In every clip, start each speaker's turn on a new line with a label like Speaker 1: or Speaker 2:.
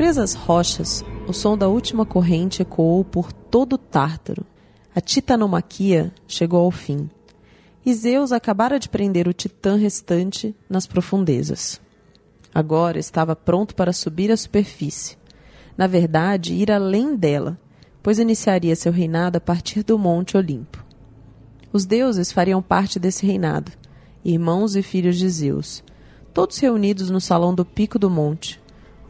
Speaker 1: Presas rochas, o som da última corrente ecoou por todo o Tártaro. A titanomaquia chegou ao fim. E Zeus acabara de prender o titã restante nas profundezas. Agora estava pronto para subir à superfície. Na verdade, ir além dela, pois iniciaria seu reinado a partir do Monte Olimpo. Os deuses fariam parte desse reinado, irmãos e filhos de Zeus, todos reunidos no salão do pico do monte.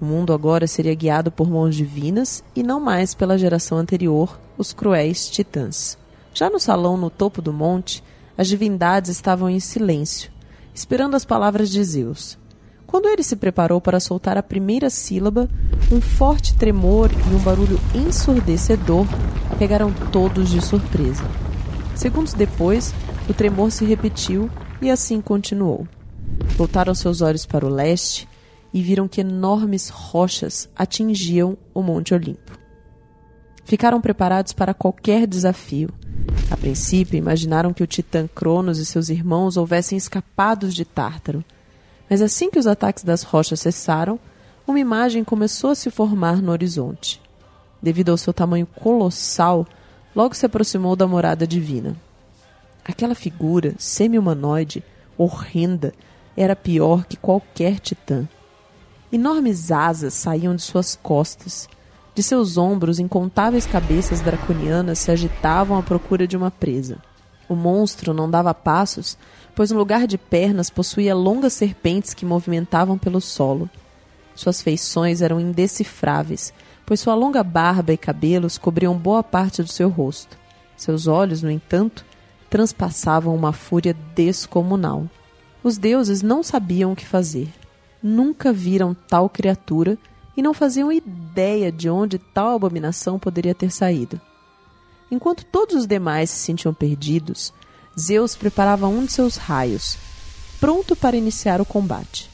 Speaker 1: O mundo agora seria guiado por mãos divinas e não mais pela geração anterior, os cruéis titãs. Já no salão no topo do monte, as divindades estavam em silêncio, esperando as palavras de Zeus. Quando ele se preparou para soltar a primeira sílaba, um forte tremor e um barulho ensurdecedor pegaram todos de surpresa. Segundos depois, o tremor se repetiu e assim continuou. Voltaram seus olhos para o leste e viram que enormes rochas atingiam o Monte Olimpo. Ficaram preparados para qualquer desafio. A princípio, imaginaram que o titã Cronos e seus irmãos houvessem escapados de Tártaro. Mas assim que os ataques das rochas cessaram, uma imagem começou a se formar no horizonte. Devido ao seu tamanho colossal, logo se aproximou da morada divina. Aquela figura semi-humanoide, horrenda, era pior que qualquer titã. Enormes asas saíam de suas costas. De seus ombros, incontáveis cabeças draconianas se agitavam à procura de uma presa. O monstro não dava passos, pois no lugar de pernas possuía longas serpentes que movimentavam pelo solo. Suas feições eram indecifráveis, pois sua longa barba e cabelos cobriam boa parte do seu rosto. Seus olhos, no entanto, transpassavam uma fúria descomunal. Os deuses não sabiam o que fazer. Nunca viram tal criatura e não faziam ideia de onde tal abominação poderia ter saído. Enquanto todos os demais se sentiam perdidos, Zeus preparava um de seus raios, pronto para iniciar o combate.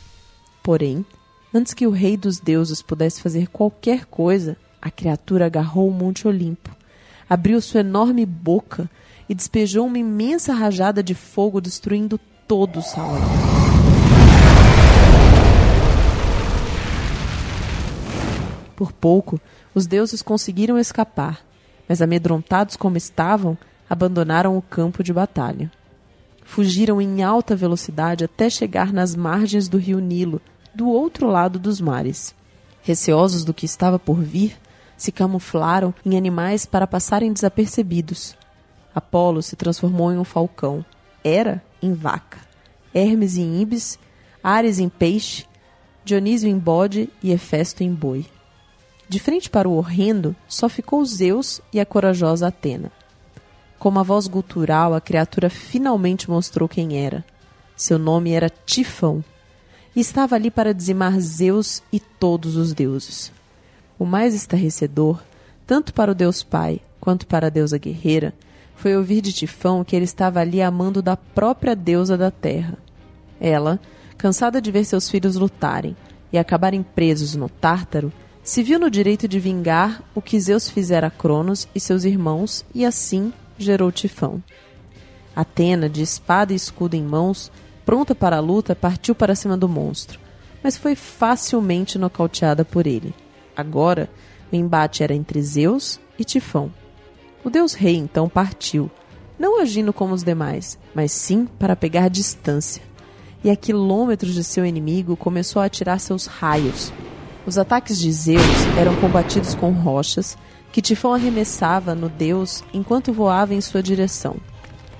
Speaker 1: Porém, Antes que o rei dos deuses pudesse fazer qualquer coisa, a criatura agarrou o Monte Olimpo, abriu sua enorme boca e despejou uma imensa rajada de fogo, destruindo todo o salão. Por pouco, os deuses conseguiram escapar, mas amedrontados como estavam, abandonaram o campo de batalha. Fugiram em alta velocidade até chegar nas margens do rio Nilo, do outro lado dos mares. Receosos do que estava por vir, se camuflaram em animais para passarem desapercebidos. Apolo se transformou em um falcão, Hera em vaca, Hermes em ibis, Ares em peixe, Dionísio em bode e Hefesto em boi. De frente para o horrendo, só ficou Zeus e a corajosa Atena. Com uma voz gutural, a criatura finalmente mostrou quem era. Seu nome era Tifão, e estava ali para dizimar Zeus e todos os deuses. O mais estarrecedor, tanto para o Deus Pai quanto para a deusa guerreira, foi ouvir de Tifão que ele estava ali amando da própria deusa da terra. Ela, cansada de ver seus filhos lutarem e acabarem presos no Tártaro, se viu no direito de vingar o que Zeus fizera a Cronos e seus irmãos e assim gerou Tifão. Atena, de espada e escudo em mãos, pronta para a luta, partiu para cima do monstro, mas foi facilmente nocauteada por ele. Agora, o embate era entre Zeus e Tifão. O deus rei então partiu, não agindo como os demais, mas sim para pegar distância. E a quilômetros de seu inimigo começou a atirar seus raios. Os ataques de Zeus eram combatidos com rochas que Tifão arremessava no deus enquanto voava em sua direção.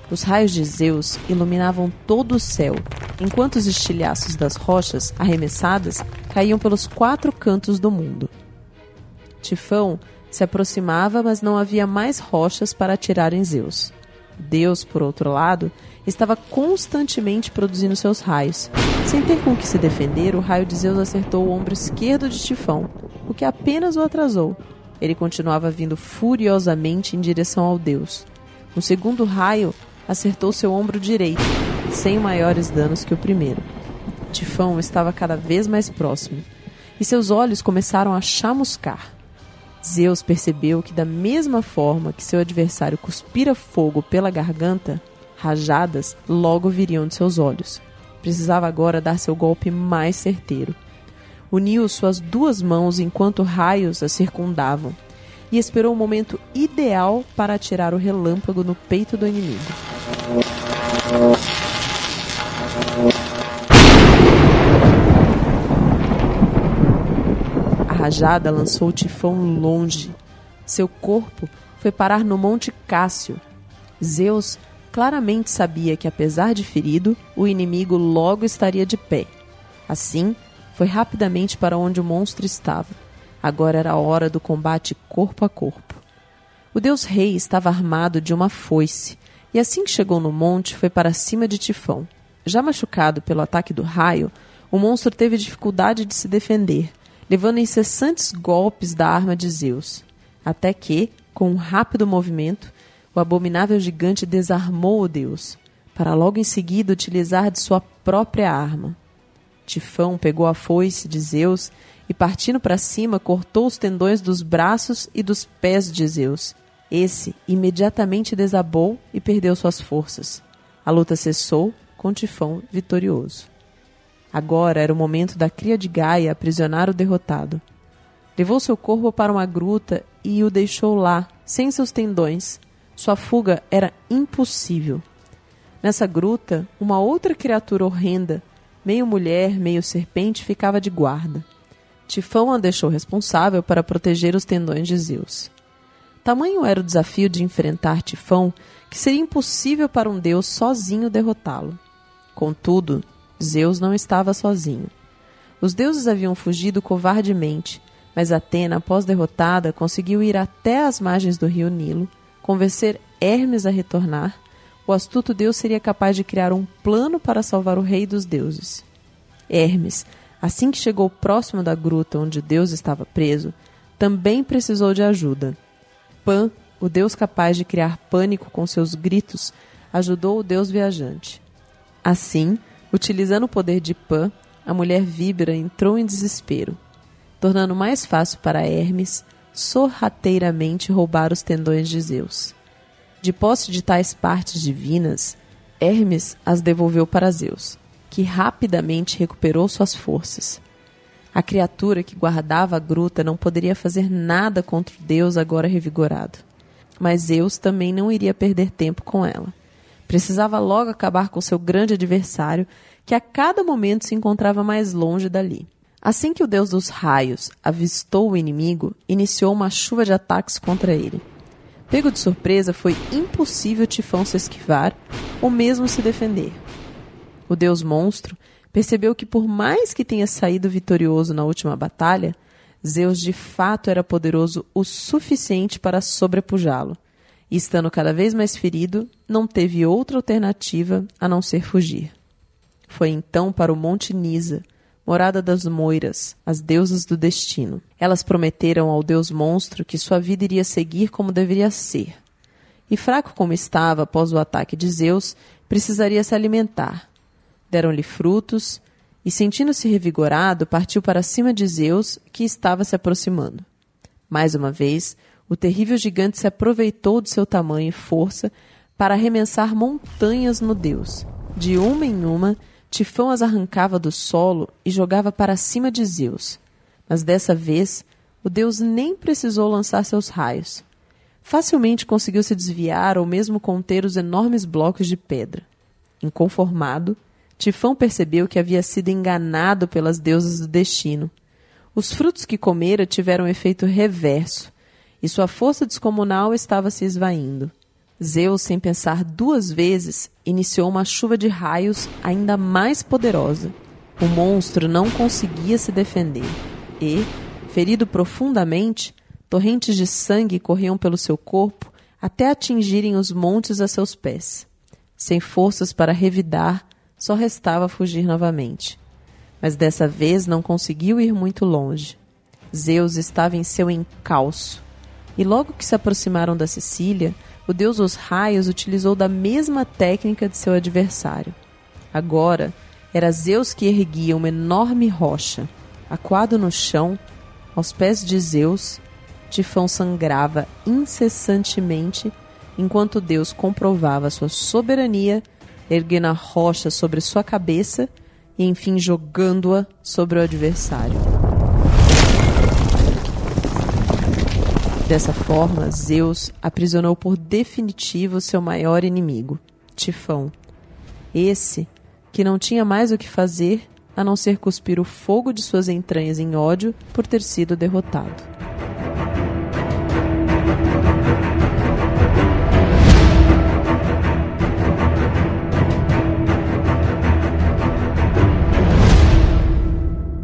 Speaker 1: Os raios de Zeus iluminavam todo o céu, enquanto os estilhaços das rochas arremessadas caíam pelos quatro cantos do mundo. Tifão se aproximava, mas não havia mais rochas para atirar em Zeus. Deus, por outro lado, estava constantemente produzindo seus raios. Sem ter com que se defender, o raio de Zeus acertou o ombro esquerdo de Tifão, o que apenas o atrasou. Ele continuava vindo furiosamente em direção ao Deus. O segundo raio acertou seu ombro direito, sem maiores danos que o primeiro. Tifão estava cada vez mais próximo, e seus olhos começaram a chamuscar. Zeus percebeu que, da mesma forma que seu adversário cuspira fogo pela garganta, rajadas logo viriam de seus olhos. Precisava agora dar seu golpe mais certeiro. uniu suas duas mãos enquanto raios a circundavam e esperou o momento ideal para atirar o relâmpago no peito do inimigo. Rajada lançou o tifão longe. Seu corpo foi parar no Monte Cássio. Zeus claramente sabia que, apesar de ferido, o inimigo logo estaria de pé. Assim, foi rapidamente para onde o monstro estava. Agora era a hora do combate corpo a corpo. O deus rei estava armado de uma foice, e assim que chegou no monte, foi para cima de Tifão. Já machucado pelo ataque do raio, o monstro teve dificuldade de se defender, levando incessantes golpes da arma de Zeus, até que, com um rápido movimento, o abominável gigante desarmou o deus, para logo em seguida utilizar de sua própria arma. Tifão pegou a foice de Zeus e, partindo para cima, cortou os tendões dos braços e dos pés de Zeus. Esse imediatamente desabou e perdeu suas forças. A luta cessou, com Tifão vitorioso. Agora era o momento da cria de Gaia aprisionar o derrotado. Levou seu corpo para uma gruta e o deixou lá, sem seus tendões. Sua fuga era impossível. Nessa gruta, uma outra criatura horrenda, meio mulher, meio serpente, ficava de guarda. Tifão a deixou responsável para proteger os tendões de Zeus. Tamanho era o desafio de enfrentar Tifão que seria impossível para um deus sozinho derrotá-lo. Contudo, Zeus não estava sozinho. Os deuses haviam fugido covardemente, mas Atena, após derrotada, conseguiu ir até as margens do rio Nilo, convencer Hermes a retornar. O astuto deus seria capaz de criar um plano para salvar o rei dos deuses. Hermes, assim que chegou próximo da gruta onde Deus estava preso, também precisou de ajuda. Pan, o deus capaz de criar pânico com seus gritos, ajudou o deus viajante. Assim, utilizando o poder de Pan, a mulher Vibra entrou em desespero, tornando mais fácil para Hermes sorrateiramente roubar os tendões de Zeus. De posse de tais partes divinas, Hermes as devolveu para Zeus que rapidamente recuperou suas forças. A criatura que guardava a gruta não poderia fazer nada contra o Deus agora revigorado. Mas Zeus também não iria perder tempo com ela. Precisava logo acabar com seu grande adversário, que a cada momento se encontrava mais longe dali. Assim que o deus dos raios avistou o inimigo, iniciou uma chuva de ataques contra ele. Pego de surpresa, foi impossível Tifão se esquivar ou mesmo se defender o deus monstro, percebeu que por mais que tenha saído vitorioso na última batalha, Zeus de fato era poderoso o suficiente para sobrepujá-lo. E estando cada vez mais ferido, não teve outra alternativa a não ser fugir. Foi então para o Monte Nisa, morada das Moiras, as deusas do destino. Elas prometeram ao deus monstro que sua vida iria seguir como deveria ser. E fraco como estava após o ataque de Zeus, precisaria se alimentar, deram-lhe frutos, e sentindo-se revigorado, partiu para cima de Zeus, que estava se aproximando. Mais uma vez, o terrível gigante se aproveitou de seu tamanho e força para arremessar montanhas no deus. De uma em uma, Tifão as arrancava do solo e jogava para cima de Zeus. Mas dessa vez, o deus nem precisou lançar seus raios. Facilmente conseguiu se desviar ou mesmo conter os enormes blocos de pedra. Inconformado, Tifão percebeu que havia sido enganado pelas deusas do destino. Os frutos que comera tiveram efeito reverso, e sua força descomunal estava se esvaindo. Zeus, sem pensar duas vezes, iniciou uma chuva de raios ainda mais poderosa. O monstro não conseguia se defender e, ferido profundamente, torrentes de sangue corriam pelo seu corpo até atingirem os montes a seus pés. Sem forças para revidar, só restava fugir novamente. Mas dessa vez não conseguiu ir muito longe. Zeus estava em seu encalço. E logo que se aproximaram da Sicília, o deus dos raios utilizou da mesma técnica de seu adversário. Agora, era Zeus que erguia uma enorme rocha. Aquado no chão, aos pés de Zeus, Tifão sangrava incessantemente enquanto Deus comprovava sua soberania erguendo a rocha sobre sua cabeça e enfim jogando-a sobre o adversário. Dessa forma, Zeus aprisionou por definitivo seu maior inimigo, Tifão. Esse, que não tinha mais o que fazer a não ser cuspir o fogo de suas entranhas em ódio por ter sido derrotado.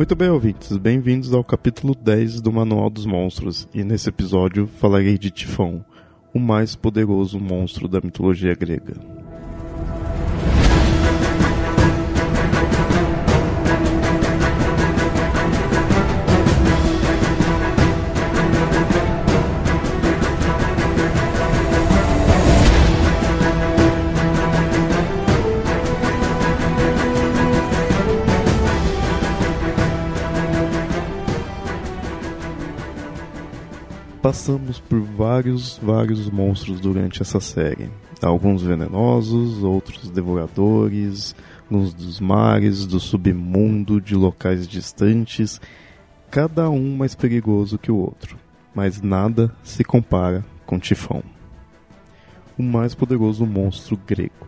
Speaker 2: Muito bem, ouvintes, bem-vindos ao capítulo 10 do Manual dos Monstros, e nesse episódio falarei de Tifão, o mais poderoso monstro da mitologia grega. Passamos por vários, vários monstros durante essa série. Alguns venenosos, outros devoradores, alguns dos mares, do submundo, de locais distantes, cada um mais perigoso que o outro. Mas nada se compara com Tifão, o mais poderoso monstro grego.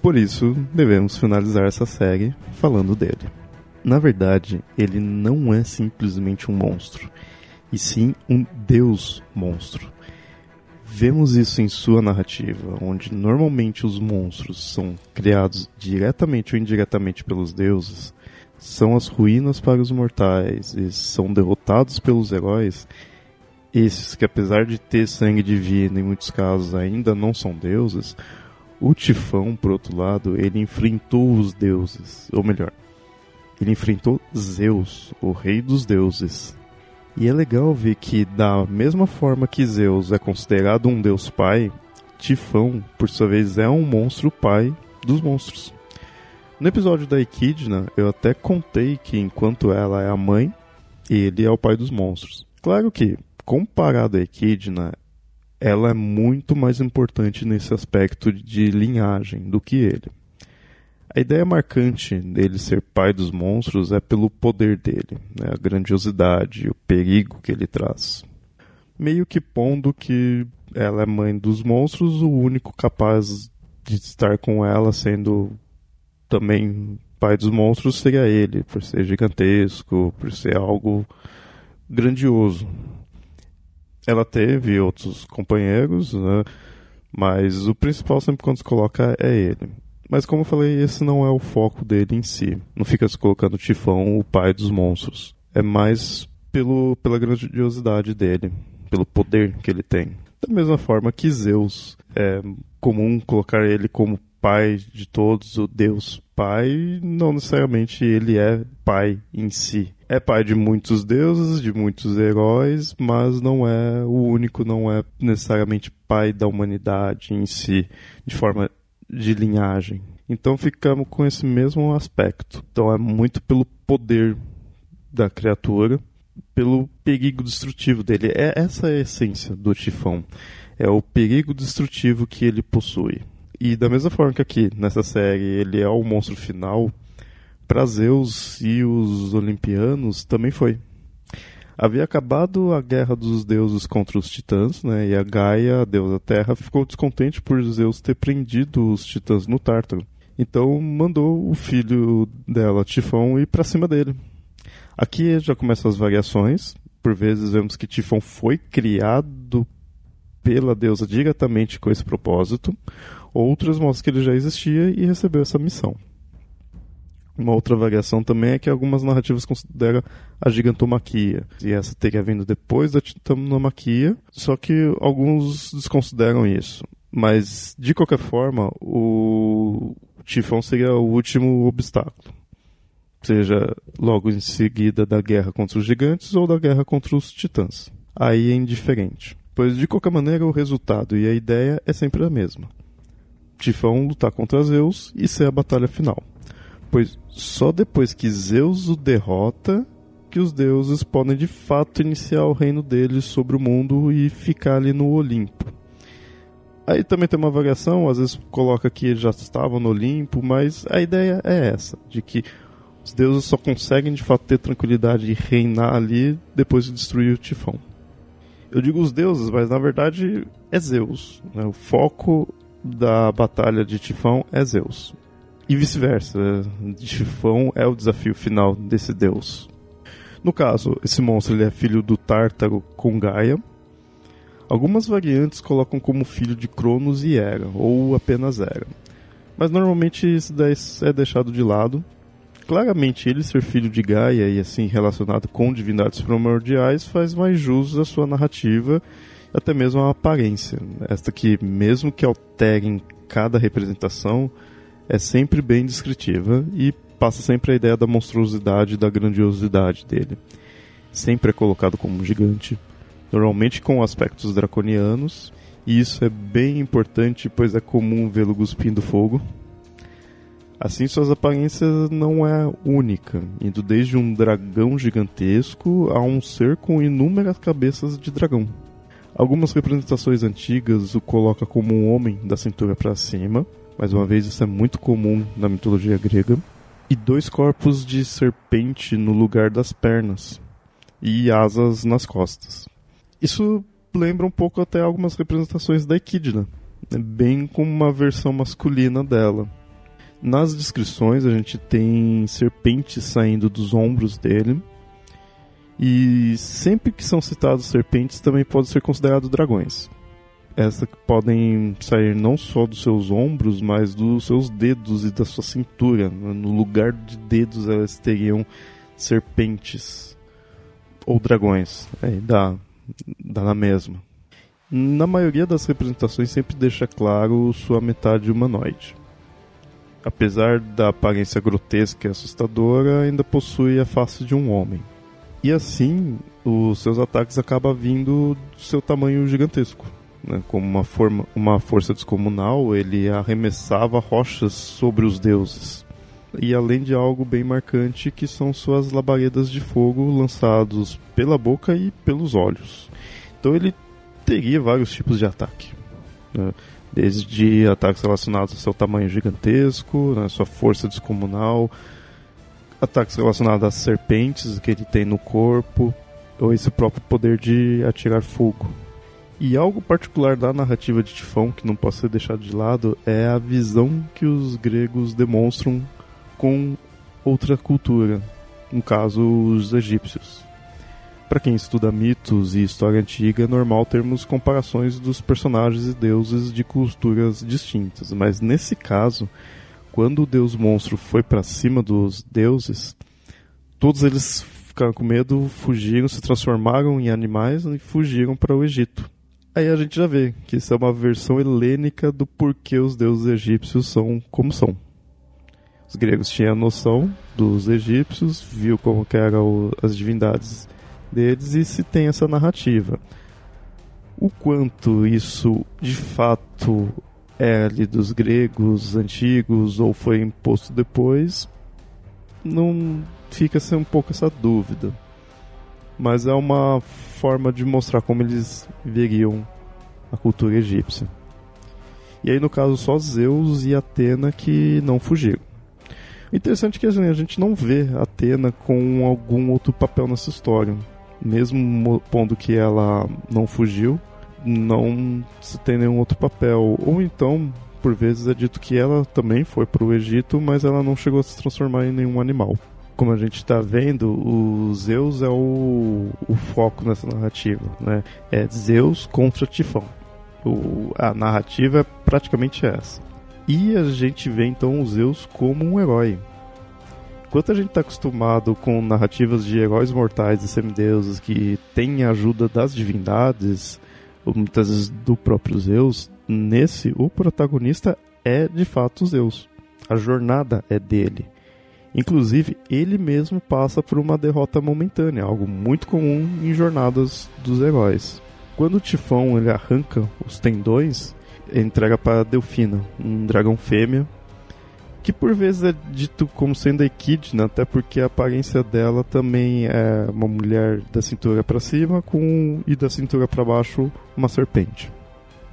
Speaker 2: Por isso, devemos finalizar essa série falando dele. Na verdade, ele não é simplesmente um monstro e sim um deus monstro. Vemos isso em sua narrativa, onde normalmente os monstros são criados diretamente ou indiretamente pelos deuses, são as ruínas para os mortais e são derrotados pelos heróis. Esses que, apesar de ter sangue divino, em muitos casos ainda não são deuses, o Tifão, por outro lado, ele enfrentou os deuses, ou melhor, ele enfrentou Zeus, o rei dos deuses, e é legal ver que, da mesma forma que Zeus é considerado um deus pai, Tifão, por sua vez, é um monstro pai dos monstros. No episódio da Equidna, eu até contei que enquanto ela é a mãe, ele é o pai dos monstros. Claro que, comparado a Equidna, ela é muito mais importante nesse aspecto de linhagem do que ele. A ideia marcante dele ser pai dos monstros é pelo poder dele, né, a grandiosidade, o perigo que ele traz. Meio que pondo que ela é mãe dos monstros, o único capaz de estar com ela sendo também pai dos monstros seria ele, por ser gigantesco, por ser algo grandioso. Ela teve outros companheiros, né? mas o principal sempre quando se coloca é ele. Mas como eu falei, esse não é o foco dele em si. Não fica se colocando Tifão o pai dos monstros. É mais pelo, pela grandiosidade dele, pelo poder que ele tem. Da mesma forma que Zeus é comum colocar ele como pai de todos, o Deus Pai, não necessariamente ele é pai em si. É pai de muitos deuses, de muitos heróis, mas não é o único, não é necessariamente pai da humanidade em si, de forma de linhagem. Então ficamos com esse mesmo aspecto. Então é muito pelo poder da criatura, pelo perigo destrutivo dele. É essa a essência do Tifão. É o perigo destrutivo que ele possui. E da mesma forma que aqui nessa série ele é o monstro final, para Zeus e os Olimpianos também foi havia acabado a guerra dos deuses contra os titãs, né? E a Gaia, a deusa Terra, ficou descontente por Zeus ter prendido os titãs no Tártaro. Então mandou o filho dela, Tifão, ir para cima dele. Aqui já começam as variações. Por vezes vemos que Tifão foi criado pela deusa diretamente com esse propósito. Outras mostram que ele já existia e recebeu essa missão. Uma outra variação também é que algumas narrativas consideram a gigantomaquia. E essa teria vindo depois da titanomaquia, só que alguns desconsideram isso. Mas, de qualquer forma, o Tifão seria o último obstáculo. Seja logo em seguida da guerra contra os gigantes ou da guerra contra os titãs. Aí é indiferente. Pois, de qualquer maneira, o resultado e a ideia é sempre a mesma. Tifão lutar contra Zeus e ser a batalha final pois só depois que Zeus o derrota que os deuses podem de fato iniciar o reino deles sobre o mundo e ficar ali no Olimpo. Aí também tem uma variação, às vezes coloca que eles já estavam no Olimpo, mas a ideia é essa, de que os deuses só conseguem de fato ter tranquilidade e reinar ali depois de destruir o Tifão. Eu digo os deuses, mas na verdade é Zeus. Né? O foco da batalha de Tifão é Zeus. E vice-versa. Tifão é o desafio final desse deus. No caso, esse monstro ele é filho do Tártaro com Gaia. Algumas variantes colocam como filho de Cronos e Hera, ou apenas Hera. Mas normalmente isso é deixado de lado. Claramente, ele ser filho de Gaia e assim relacionado com divindades primordiais faz mais jus à sua narrativa e até mesmo à aparência. Esta que, mesmo que altere em cada representação, é sempre bem descritiva e passa sempre a ideia da monstruosidade da grandiosidade dele. Sempre é colocado como um gigante, normalmente com aspectos draconianos, e isso é bem importante, pois é comum vê-lo cuspindo fogo. Assim, suas aparências não é única, indo desde um dragão gigantesco a um ser com inúmeras cabeças de dragão. Algumas representações antigas o coloca como um homem da cintura para cima, mais uma vez isso é muito comum na mitologia grega e dois corpos de serpente no lugar das pernas e asas nas costas. Isso lembra um pouco até algumas representações da Equidna, né? bem como uma versão masculina dela. Nas descrições a gente tem serpentes saindo dos ombros dele. E sempre que são citados serpentes também podem ser considerados dragões essa que podem sair não só dos seus ombros, mas dos seus dedos e da sua cintura. No lugar de dedos, elas teriam serpentes ou dragões. Aí dá, dá na mesma. Na maioria das representações, sempre deixa claro sua metade humanoide. Apesar da aparência grotesca e assustadora, ainda possui a face de um homem. E assim, os seus ataques acabam vindo do seu tamanho gigantesco né, como uma, forma, uma força descomunal, ele arremessava rochas sobre os deuses. E além de algo bem marcante, que são suas labaredas de fogo lançados pela boca e pelos olhos. Então ele teria vários tipos de ataque. Né? Desde ataques relacionados ao seu tamanho gigantesco, né, sua força descomunal, ataques relacionados às serpentes que ele tem no corpo, ou esse próprio poder de atirar fogo. E algo particular da narrativa de Tifão, que não pode ser deixado de lado, é a visão que os gregos demonstram com outra cultura, no caso, os egípcios. Para quem estuda mitos e história antiga, é normal termos comparações dos personagens e deuses de culturas distintas, mas nesse caso, quando o deus monstro foi para cima dos deuses, todos eles ficaram com medo, fugiram, se transformaram em animais e fugiram para o Egito. Aí a gente já vê que isso é uma versão helênica do porquê os deuses egípcios são como são. Os gregos tinham noção dos egípcios, viu como que eram as divindades deles e se tem essa narrativa. O quanto isso de fato é ali dos gregos antigos ou foi imposto depois, não fica sem um pouco essa dúvida mas é uma forma de mostrar como eles veriam a cultura egípcia. E aí, no caso, só Zeus e Atena que não fugiram. O interessante é que assim, a gente não vê Atena com algum outro papel nessa história. Mesmo pondo que ela não fugiu, não se tem nenhum outro papel. Ou então, por vezes, é dito que ela também foi para o Egito, mas ela não chegou a se transformar em nenhum animal como a gente está vendo, o Zeus é o, o foco nessa narrativa, né? É Zeus contra Tifão. O, a narrativa é praticamente essa. E a gente vê então o Zeus como um herói. Enquanto a gente está acostumado com narrativas de heróis mortais e semideuses que têm a ajuda das divindades, muitas vezes do próprio Zeus, nesse o protagonista é de fato Zeus. A jornada é dele. Inclusive, ele mesmo passa por uma derrota momentânea, algo muito comum em jornadas dos heróis. Quando o Tifão ele arranca os tendões, entrega para Delfina, um dragão fêmea, que por vezes é dito como sendo Equidna, até porque a aparência dela também é uma mulher da cintura para cima com e da cintura para baixo uma serpente.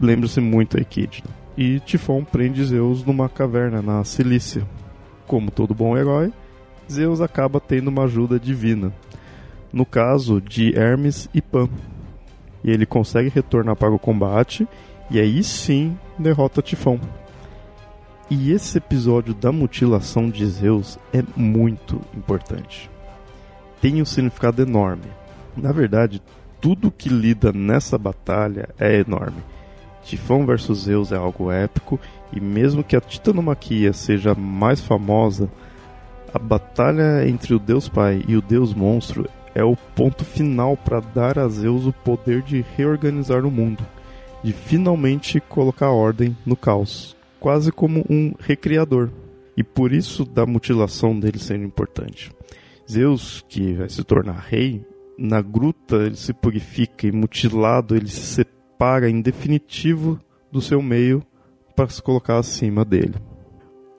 Speaker 2: Lembra-se muito a Equidna. E Tifão prende Zeus numa caverna na Cilícia, como todo bom herói, Zeus acaba tendo uma ajuda divina. No caso de Hermes e Pan. e ele consegue retornar para o combate e aí sim derrota Tifão. E esse episódio da mutilação de Zeus é muito importante. Tem um significado enorme. Na verdade, tudo que lida nessa batalha é enorme. Tifão versus Zeus é algo épico e mesmo que a titanomaquia seja mais famosa, a batalha entre o Deus Pai e o Deus Monstro é o ponto final para dar a Zeus o poder de reorganizar o mundo, de finalmente colocar ordem no caos, quase como um recriador. E por isso da mutilação dele sendo importante. Zeus, que vai se tornar rei, na gruta ele se purifica e mutilado ele se separa em definitivo do seu meio para se colocar acima dele.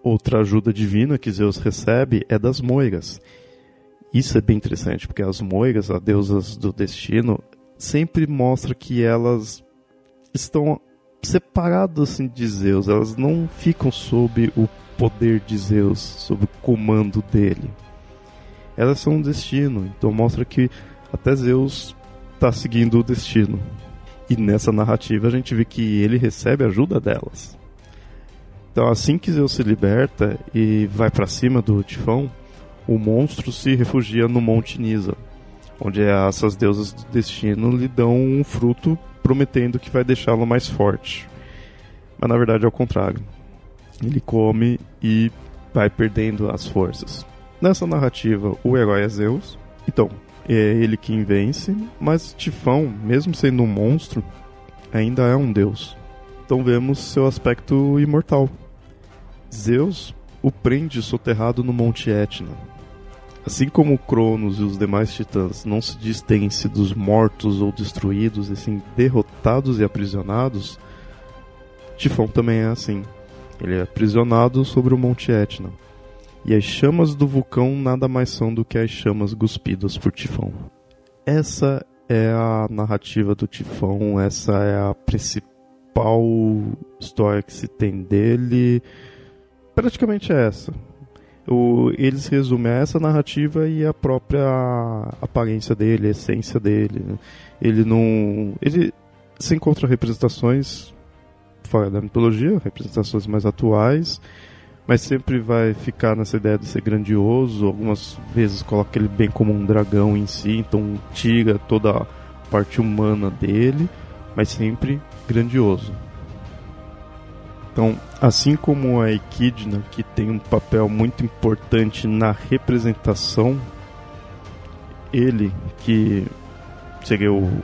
Speaker 2: Outra ajuda divina que Zeus recebe é das moiras. Isso é bem interessante, porque as moiras, as deusas do destino, sempre mostra que elas estão separadas assim, de Zeus, elas não ficam sob o poder de Zeus, sob o comando dele. Elas são um destino, então mostra que até Zeus está seguindo o destino. E nessa narrativa a gente vê que ele recebe ajuda delas. Então, assim que Zeus se liberta e vai para cima do Tifão, o monstro se refugia no Monte Nisa, onde essas deusas do destino lhe dão um fruto prometendo que vai deixá-lo mais forte. Mas na verdade é o contrário. Ele come e vai perdendo as forças. Nessa narrativa, o herói é Zeus. Então, é ele quem vence, mas Tifão, mesmo sendo um monstro, ainda é um deus. Então vemos seu aspecto imortal, Zeus o prende soterrado no Monte Etna. Assim como Cronos e os demais titãs não se distinguem dos mortos ou destruídos, e sim derrotados e aprisionados, Tifão também é assim. Ele é aprisionado sobre o Monte Etna. E as chamas do vulcão nada mais são do que as chamas cuspidas por Tifão. Essa é a narrativa do Tifão, essa é a principal história que se tem dele praticamente é essa. O, eles resumem essa narrativa e a própria aparência dele, a essência dele. Né? Ele não. Ele se encontra representações fora da mitologia, representações mais atuais, mas sempre vai ficar nessa ideia de ser grandioso. Algumas vezes coloca ele bem como um dragão em si, então tira toda a parte humana dele, mas sempre grandioso. Então, assim como a Equidna, que tem um papel muito importante na representação, ele, que seria o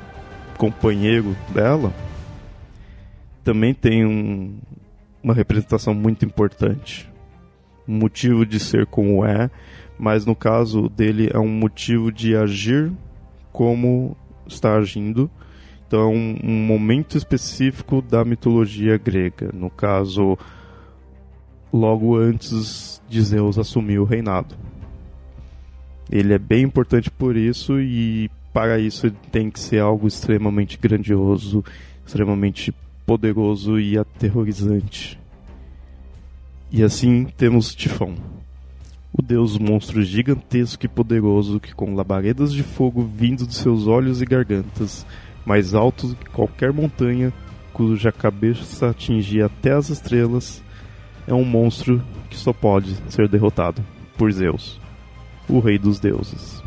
Speaker 2: companheiro dela, também tem um, uma representação muito importante. Um motivo de ser como é, mas no caso dele é um motivo de agir como está agindo então, um, um momento específico da mitologia grega. No caso, logo antes de Zeus assumir o reinado. Ele é bem importante por isso e para isso tem que ser algo extremamente grandioso, extremamente poderoso e aterrorizante. E assim temos Tifão, o deus monstro gigantesco e poderoso que com labaredas de fogo vindo de seus olhos e gargantas mais altos que qualquer montanha, cuja cabeça atingia até as estrelas, é um monstro que só pode ser derrotado por Zeus, o rei dos deuses.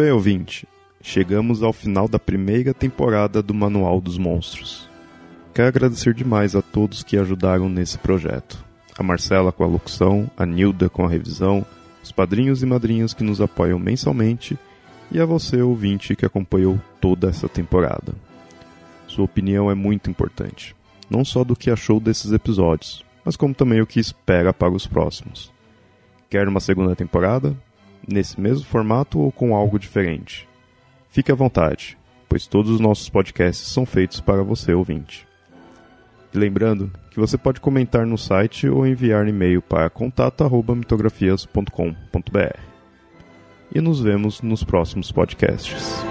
Speaker 2: Bem, ouvinte. Chegamos ao final da primeira temporada do Manual dos Monstros. Quero agradecer demais a todos que ajudaram nesse projeto. A Marcela com a locução, a Nilda com a revisão, os padrinhos e madrinhas que nos apoiam mensalmente e a você, ouvinte, que acompanhou toda essa temporada. Sua opinião é muito importante, não só do que achou desses episódios, mas como também o que espera para os próximos. Quer uma segunda temporada? Nesse mesmo formato ou com algo diferente? Fique à vontade, pois todos os nossos podcasts são feitos para você ouvinte. E lembrando que você pode comentar no site ou enviar e-mail para contato@mitografias.com.br. E nos vemos nos próximos podcasts.